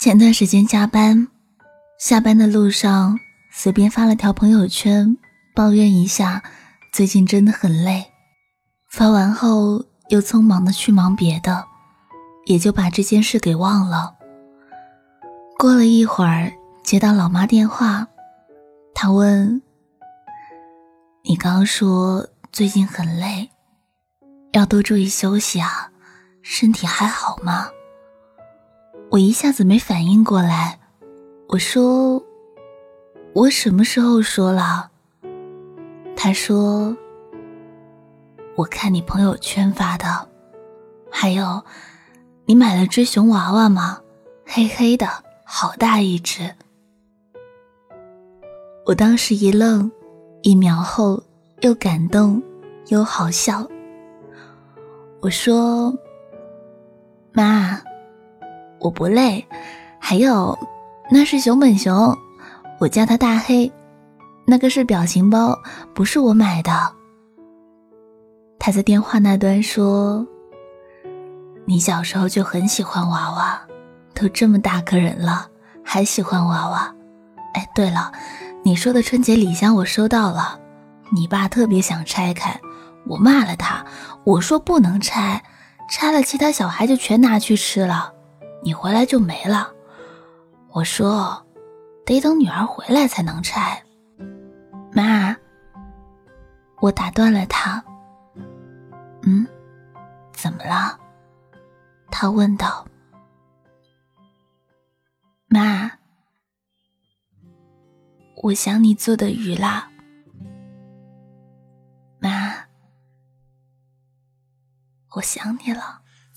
前段时间加班，下班的路上随便发了条朋友圈，抱怨一下最近真的很累。发完后又匆忙的去忙别的，也就把这件事给忘了。过了一会儿，接到老妈电话，她问：“你刚说最近很累，要多注意休息啊，身体还好吗？”我一下子没反应过来，我说：“我什么时候说了？”他说：“我看你朋友圈发的，还有，你买了只熊娃娃吗？黑黑的，好大一只。”我当时一愣，一秒后又感动又好笑。我说：“妈。”我不累，还有，那是熊本熊，我叫他大黑，那个是表情包，不是我买的。他在电话那端说：“你小时候就很喜欢娃娃，都这么大个人了，还喜欢娃娃。哎，对了，你说的春节礼箱我收到了，你爸特别想拆开，我骂了他，我说不能拆，拆了其他小孩就全拿去吃了。”你回来就没了，我说，得等女儿回来才能拆。妈，我打断了他。嗯，怎么了？他问道。妈，我想你做的鱼啦。妈，我想你了。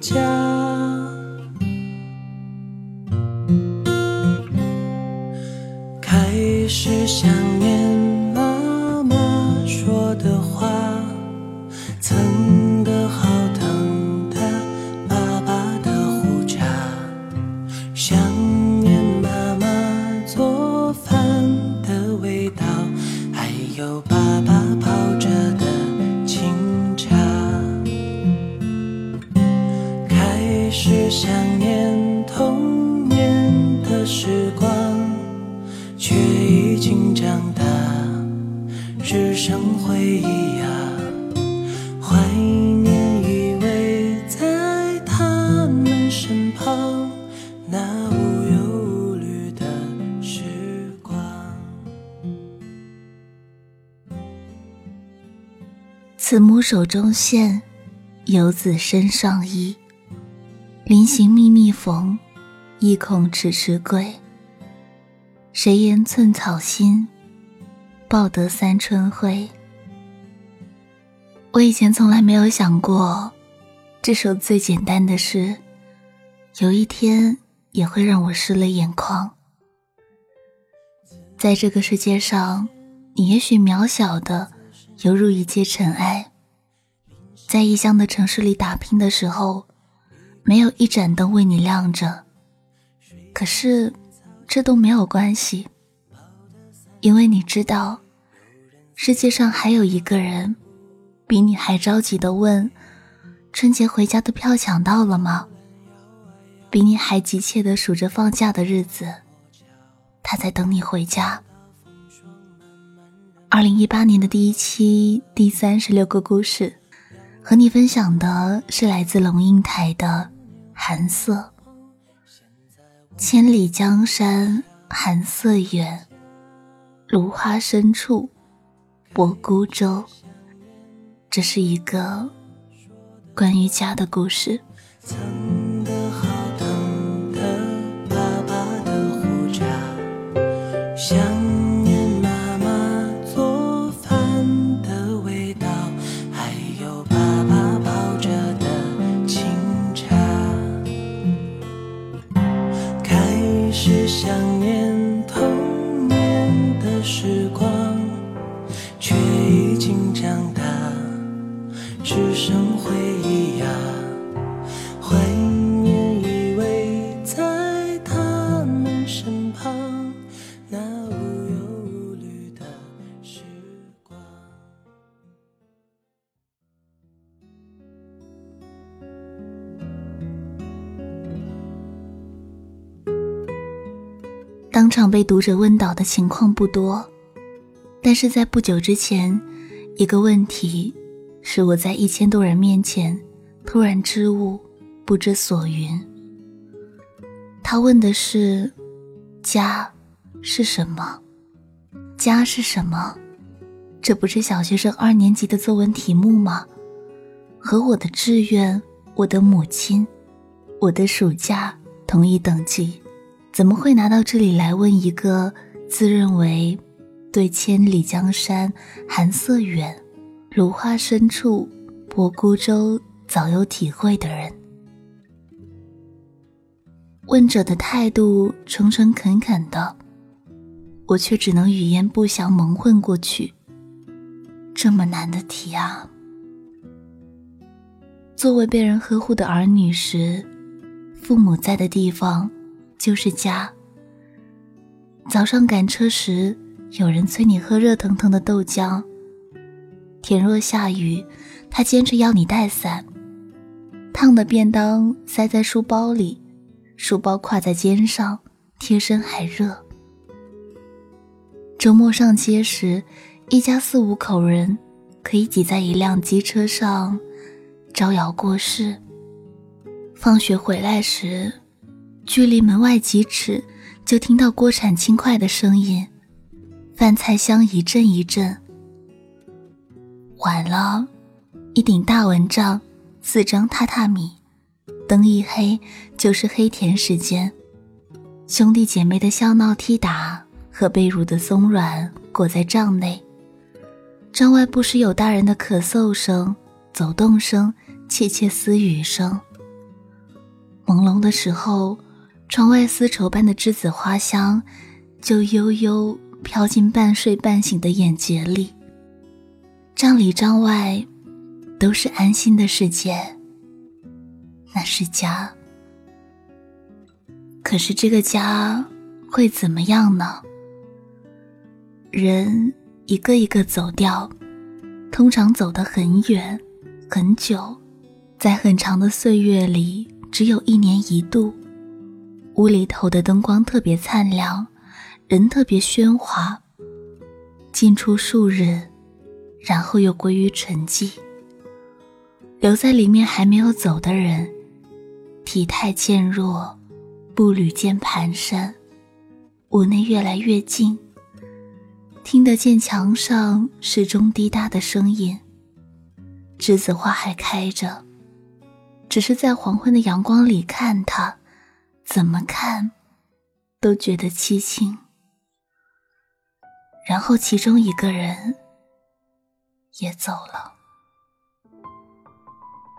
家。年童年的时光，却已经长大，只剩回忆呀、啊。怀念依偎在他们身旁，那无忧无虑的时光。慈母手中线，游子身上衣。临行密密缝，意恐迟迟归。谁言寸草心，报得三春晖。我以前从来没有想过，这首最简单的诗，有一天也会让我湿了眼眶。在这个世界上，你也许渺小的。犹如一介尘埃，在异乡的城市里打拼的时候，没有一盏灯为你亮着。可是，这都没有关系，因为你知道，世界上还有一个人，比你还着急的问：春节回家的票抢到了吗？比你还急切的数着放假的日子，他在等你回家。二零一八年的第一期第三十六个故事，和你分享的是来自龙应台的《寒色》。千里江山寒色远，芦花深处泊孤舟。这是一个关于家的故事。常被读者问倒的情况不多，但是在不久之前，一个问题使我在一千多人面前突然支吾，不知所云。他问的是：“家是什么？家是什么？”这不是小学生二年级的作文题目吗？和我的志愿、我的母亲、我的暑假同一等级。怎么会拿到这里来问一个自认为对千里江山寒色远，芦花深处泊孤舟早有体会的人？问者的态度诚诚恳恳的，我却只能语焉不详蒙混过去。这么难的题啊！作为被人呵护的儿女时，父母在的地方。就是家。早上赶车时，有人催你喝热腾腾的豆浆。天若下雨，他坚持要你带伞。烫的便当塞在书包里，书包挎在肩上，贴身还热。周末上街时，一家四五口人可以挤在一辆机车上，招摇过市。放学回来时。距离门外几尺，就听到锅铲轻快的声音，饭菜香一阵一阵。晚了，一顶大蚊帐，四张榻榻米，灯一黑就是黑田时间。兄弟姐妹的笑闹踢打和被褥的松软裹在帐内，帐外不时有大人的咳嗽声、走动声、窃窃私语声。朦胧的时候。窗外丝绸般的栀子花香，就悠悠飘进半睡半醒的眼睫里。帐里帐外，都是安心的世界。那是家。可是这个家会怎么样呢？人一个一个走掉，通常走得很远，很久，在很长的岁月里，只有一年一度。屋里头的灯光特别灿烂，人特别喧哗。进出数日，然后又归于沉寂。留在里面还没有走的人，体态渐弱，步履渐蹒跚。屋内越来越静，听得见墙上时钟滴答的声音。栀子花还开着，只是在黄昏的阳光里看它。怎么看，都觉得凄清。然后其中一个人也走了，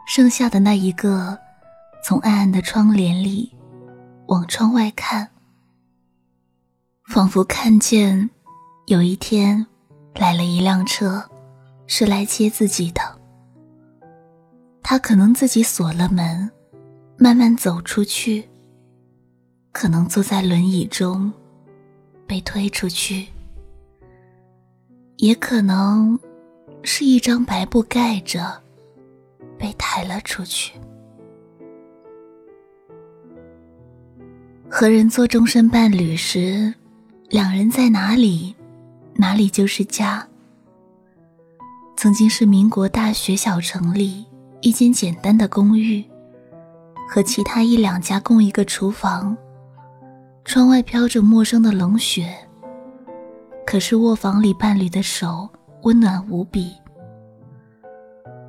剩下的那一个，从暗暗的窗帘里往窗外看，仿佛看见有一天来了一辆车，是来接自己的。他可能自己锁了门，慢慢走出去。可能坐在轮椅中，被推出去；也可能是一张白布盖着，被抬了出去。和人做终身伴侣时，两人在哪里，哪里就是家。曾经是民国大学小城里一间简单的公寓，和其他一两家共一个厨房。窗外飘着陌生的冷雪，可是卧房里伴侣的手温暖无比。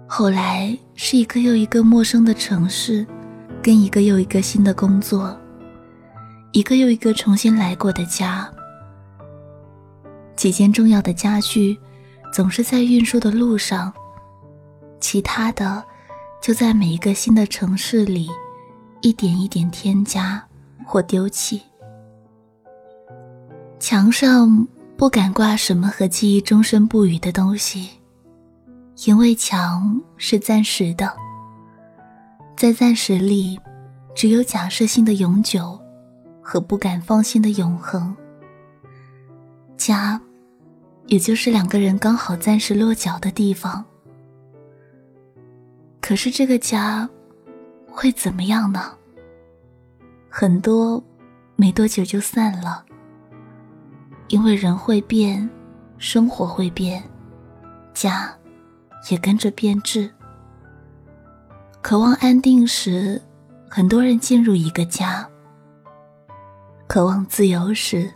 后来是一个又一个陌生的城市，跟一个又一个新的工作，一个又一个重新来过的家。几件重要的家具总是在运输的路上，其他的就在每一个新的城市里一点一点添加或丢弃。墙上不敢挂什么和记忆终身不渝的东西，因为墙是暂时的，在暂时里，只有假设性的永久和不敢放心的永恒。家，也就是两个人刚好暂时落脚的地方。可是这个家，会怎么样呢？很多，没多久就散了。因为人会变，生活会变，家，也跟着变质。渴望安定时，很多人进入一个家；渴望自由时，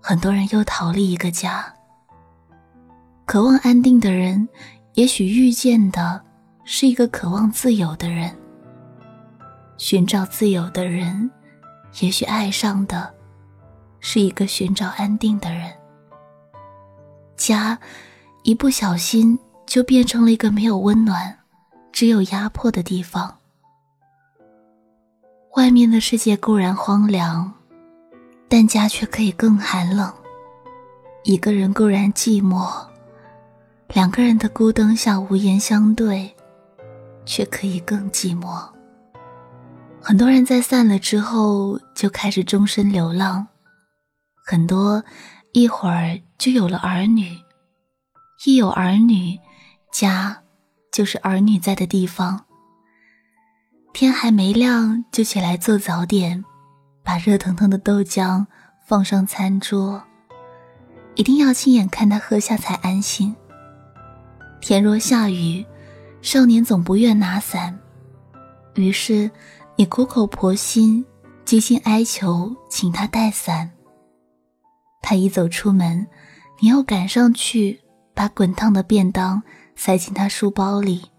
很多人又逃离一个家。渴望安定的人，也许遇见的是一个渴望自由的人；寻找自由的人，也许爱上的。是一个寻找安定的人。家，一不小心就变成了一个没有温暖、只有压迫的地方。外面的世界固然荒凉，但家却可以更寒冷。一个人固然寂寞，两个人的孤灯下无言相对，却可以更寂寞。很多人在散了之后，就开始终身流浪。很多，一会儿就有了儿女，一有儿女，家就是儿女在的地方。天还没亮就起来做早点，把热腾腾的豆浆放上餐桌，一定要亲眼看他喝下才安心。天若下雨，少年总不愿拿伞，于是你苦口婆心、精心哀求，请他带伞。他一走出门，你要赶上去把滚烫的便当塞进他书包里。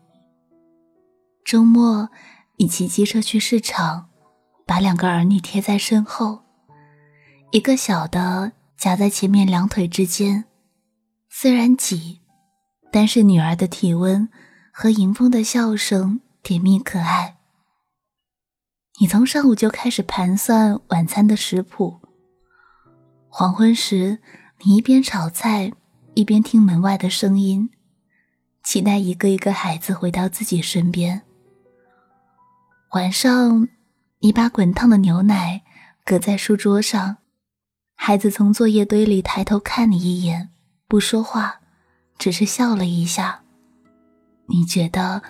周末，你骑机车去市场，把两个儿女贴在身后，一个小的夹在前面两腿之间，虽然挤，但是女儿的体温和迎风的笑声甜蜜可爱。你从上午就开始盘算晚餐的食谱。黄昏时，你一边炒菜，一边听门外的声音，期待一个一个孩子回到自己身边。晚上，你把滚烫的牛奶搁在书桌上，孩子从作业堆里抬头看你一眼，不说话，只是笑了一下。你觉得，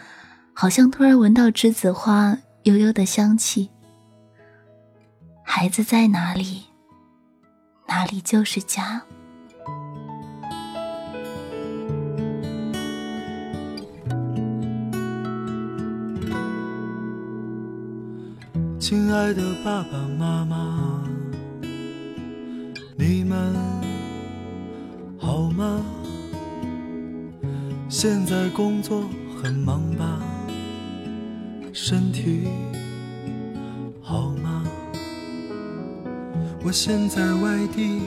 好像突然闻到栀子花悠悠的香气。孩子在哪里？哪里就是家。亲爱的爸爸妈妈，你们好吗？现在工作很忙吧？身体？我现在外地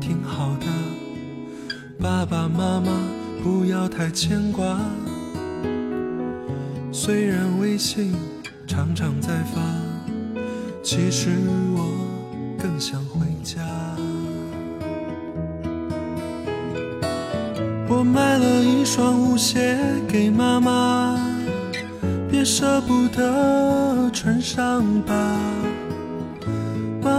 挺好的，爸爸妈妈不要太牵挂。虽然微信常常在发，其实我更想回家。我买了一双舞鞋给妈妈，别舍不得穿上吧。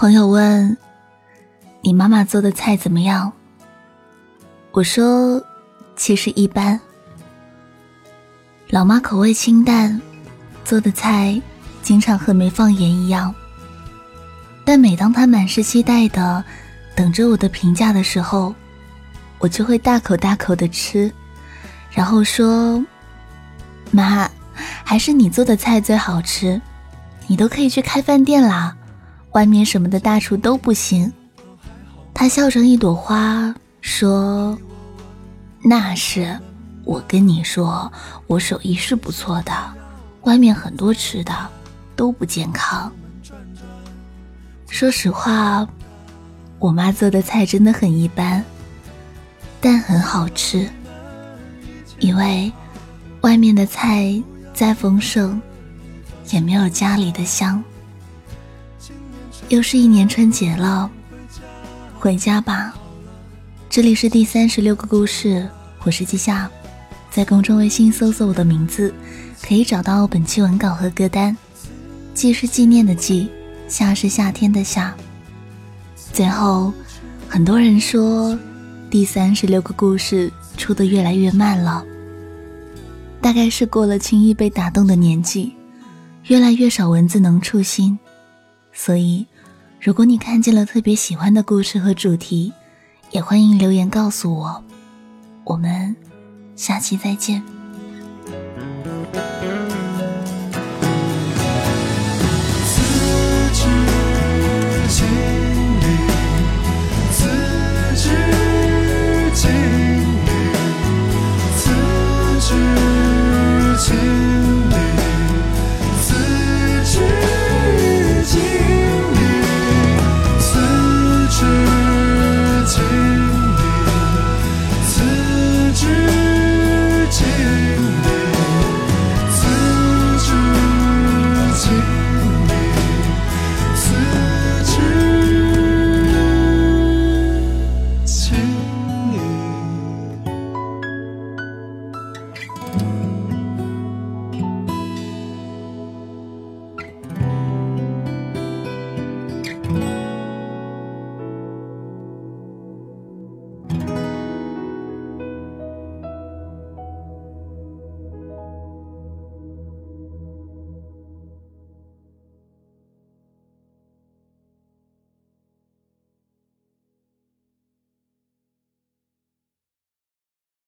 朋友问：“你妈妈做的菜怎么样？”我说：“其实一般。老妈口味清淡，做的菜经常和没放盐一样。但每当她满是期待的等着我的评价的时候，我就会大口大口的吃，然后说：‘妈，还是你做的菜最好吃，你都可以去开饭店啦。’外面什么的大厨都不行。他笑成一朵花说：“那是，我跟你说，我手艺是不错的，外面很多吃的都不健康。说实话，我妈做的菜真的很一般，但很好吃。因为外面的菜再丰盛，也没有家里的香。又是一年春节了。”回家吧，这里是第三十六个故事，我是季夏，在公众微信搜索我的名字，可以找到本期文稿和歌单。季是纪念的季，夏是夏天的夏。最后，很多人说第三十六个故事出的越来越慢了，大概是过了轻易被打动的年纪，越来越少文字能触心，所以。如果你看见了特别喜欢的故事和主题，也欢迎留言告诉我。我们下期再见。